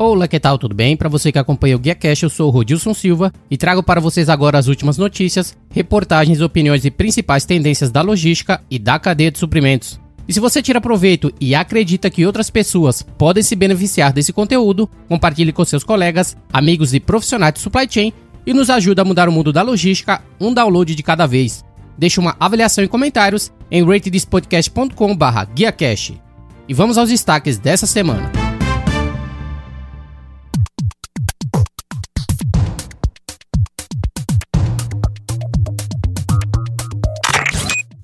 Olá, que tal? Tudo bem? Para você que acompanha o Guia Cash, eu sou o Rodilson Silva e trago para vocês agora as últimas notícias, reportagens, opiniões e principais tendências da logística e da cadeia de suprimentos. E se você tira proveito e acredita que outras pessoas podem se beneficiar desse conteúdo, compartilhe com seus colegas, amigos e profissionais de supply chain e nos ajuda a mudar o mundo da logística um download de cada vez. Deixe uma avaliação e comentários em ratedspodcast.com/guiacash. E vamos aos destaques dessa semana.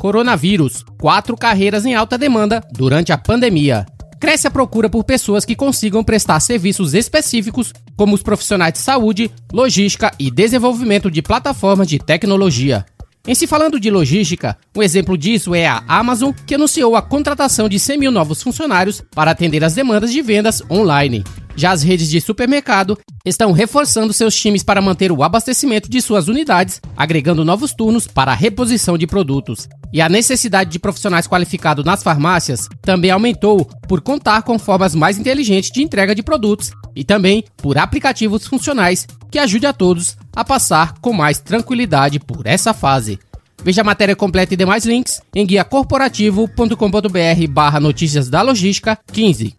Coronavírus: quatro carreiras em alta demanda durante a pandemia. Cresce a procura por pessoas que consigam prestar serviços específicos, como os profissionais de saúde, logística e desenvolvimento de plataformas de tecnologia. Em se falando de logística, um exemplo disso é a Amazon, que anunciou a contratação de 100 mil novos funcionários para atender as demandas de vendas online. Já as redes de supermercado estão reforçando seus times para manter o abastecimento de suas unidades, agregando novos turnos para a reposição de produtos. E a necessidade de profissionais qualificados nas farmácias também aumentou por contar com formas mais inteligentes de entrega de produtos e também por aplicativos funcionais que ajudem a todos a passar com mais tranquilidade por essa fase. Veja a matéria completa e demais links em guiacorporativo.com.br barra notícias da logística 15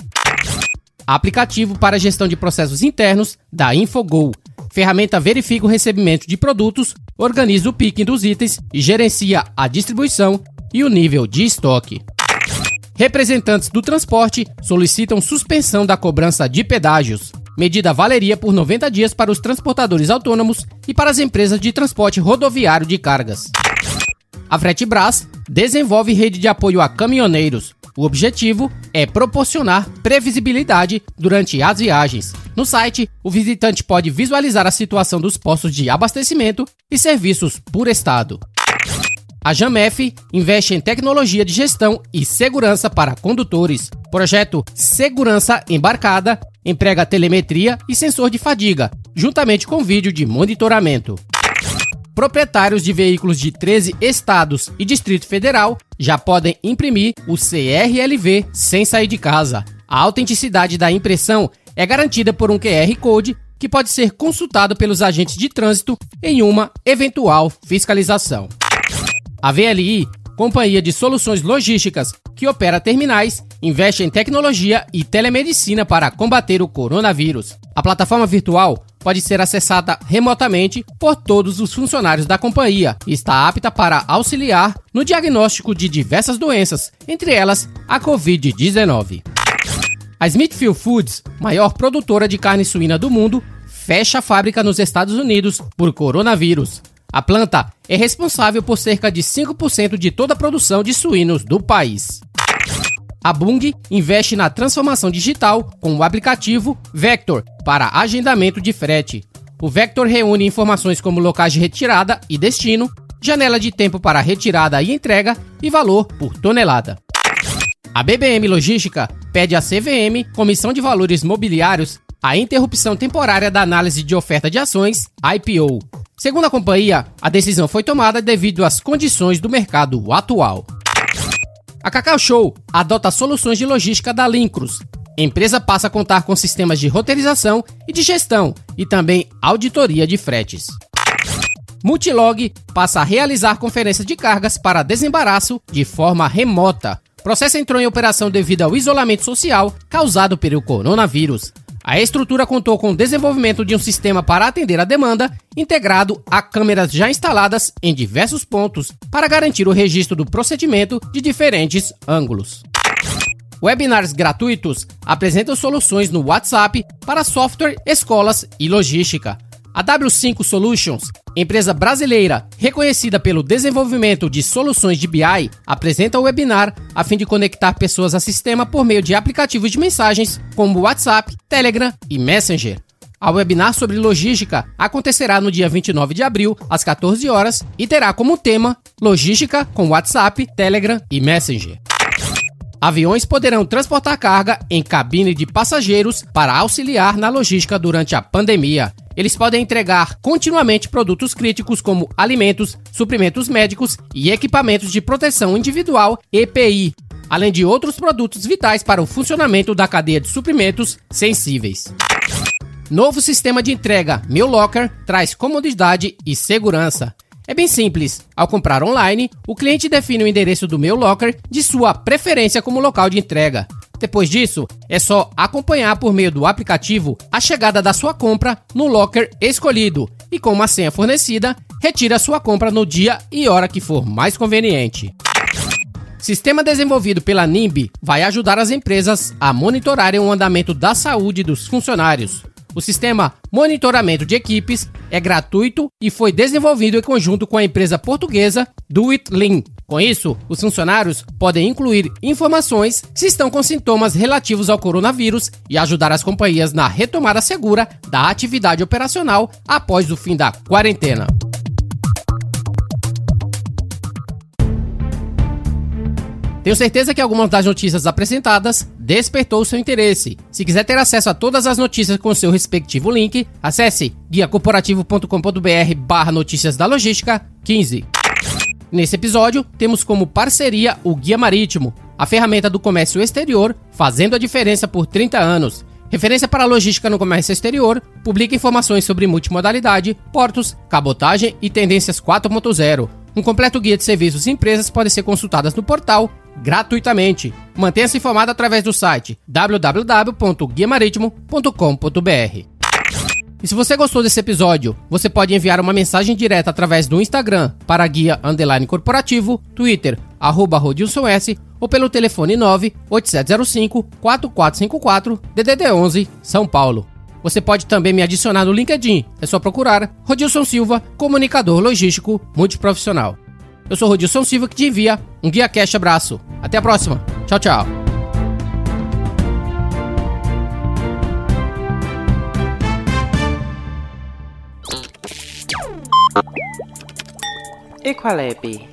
aplicativo para gestão de processos internos da Infogol. Ferramenta verifica o recebimento de produtos, organiza o picking dos itens e gerencia a distribuição e o nível de estoque. Representantes do transporte solicitam suspensão da cobrança de pedágios. Medida valeria por 90 dias para os transportadores autônomos e para as empresas de transporte rodoviário de cargas. A Fretebras desenvolve rede de apoio a caminhoneiros. O objetivo é proporcionar previsibilidade durante as viagens. No site, o visitante pode visualizar a situação dos postos de abastecimento e serviços por estado. A Jamef investe em tecnologia de gestão e segurança para condutores. Projeto Segurança Embarcada emprega telemetria e sensor de fadiga, juntamente com vídeo de monitoramento proprietários de veículos de 13 estados e Distrito Federal já podem imprimir o CRLV sem sair de casa. A autenticidade da impressão é garantida por um QR Code que pode ser consultado pelos agentes de trânsito em uma eventual fiscalização. A VLI, companhia de soluções logísticas que opera terminais, investe em tecnologia e telemedicina para combater o coronavírus. A plataforma virtual pode ser acessada remotamente por todos os funcionários da companhia e está apta para auxiliar no diagnóstico de diversas doenças, entre elas a Covid-19. A Smithfield Foods, maior produtora de carne suína do mundo, fecha a fábrica nos Estados Unidos por coronavírus. A planta é responsável por cerca de 5% de toda a produção de suínos do país. A Bung investe na transformação digital com o aplicativo Vector para agendamento de frete. O Vector reúne informações como locais de retirada e destino, janela de tempo para retirada e entrega e valor por tonelada. A BBM Logística pede à CVM, Comissão de Valores Mobiliários, a interrupção temporária da análise de oferta de ações, IPO. Segundo a companhia, a decisão foi tomada devido às condições do mercado atual. A Cacau Show adota soluções de logística da Lincros. A empresa passa a contar com sistemas de roteirização e de gestão e também auditoria de fretes. Multilog passa a realizar conferências de cargas para desembaraço de forma remota. O processo entrou em operação devido ao isolamento social causado pelo coronavírus. A estrutura contou com o desenvolvimento de um sistema para atender a demanda, integrado a câmeras já instaladas em diversos pontos para garantir o registro do procedimento de diferentes ângulos. Webinars gratuitos apresentam soluções no WhatsApp para software, escolas e logística. A W5 Solutions, empresa brasileira reconhecida pelo desenvolvimento de soluções de BI, apresenta o webinar a fim de conectar pessoas a sistema por meio de aplicativos de mensagens como WhatsApp, Telegram e Messenger. A webinar sobre logística acontecerá no dia 29 de abril, às 14 horas, e terá como tema Logística com WhatsApp, Telegram e Messenger. Aviões poderão transportar carga em cabine de passageiros para auxiliar na logística durante a pandemia. Eles podem entregar continuamente produtos críticos como alimentos, suprimentos médicos e equipamentos de proteção individual EPI. além de outros produtos vitais para o funcionamento da cadeia de suprimentos sensíveis. Novo sistema de entrega Meu Locker traz comodidade e segurança. É bem simples. Ao comprar online, o cliente define o endereço do Meu Locker de sua preferência como local de entrega. Depois disso, é só acompanhar por meio do aplicativo a chegada da sua compra no locker escolhido e com uma senha fornecida, retira sua compra no dia e hora que for mais conveniente. Sistema desenvolvido pela NIMB vai ajudar as empresas a monitorarem o andamento da saúde dos funcionários. O sistema Monitoramento de Equipes é gratuito e foi desenvolvido em conjunto com a empresa portuguesa Do It Lean. Com isso, os funcionários podem incluir informações se estão com sintomas relativos ao coronavírus e ajudar as companhias na retomada segura da atividade operacional após o fim da quarentena. Tenho certeza que algumas das notícias apresentadas despertou seu interesse. Se quiser ter acesso a todas as notícias com seu respectivo link, acesse guiacorporativo.com.br barra notícias da logística 15. Nesse episódio, temos como parceria o Guia Marítimo, a ferramenta do comércio exterior, fazendo a diferença por 30 anos. Referência para a logística no comércio exterior, publica informações sobre multimodalidade, portos, cabotagem e tendências 4.0. Um completo guia de serviços e empresas pode ser consultadas no portal gratuitamente. Mantenha-se informado através do site www.guiamaritimo.com.br. E se você gostou desse episódio, você pode enviar uma mensagem direta através do Instagram para guia underline corporativo, Twitter, arroba Rodilson S, ou pelo telefone 98705 4454 DDD 11, São Paulo. Você pode também me adicionar no LinkedIn, é só procurar Rodilson Silva, comunicador logístico multiprofissional. Eu sou Rodilson Silva que te envia um Guia Cash abraço. Até a próxima. Tchau, tchau. E qual é, B?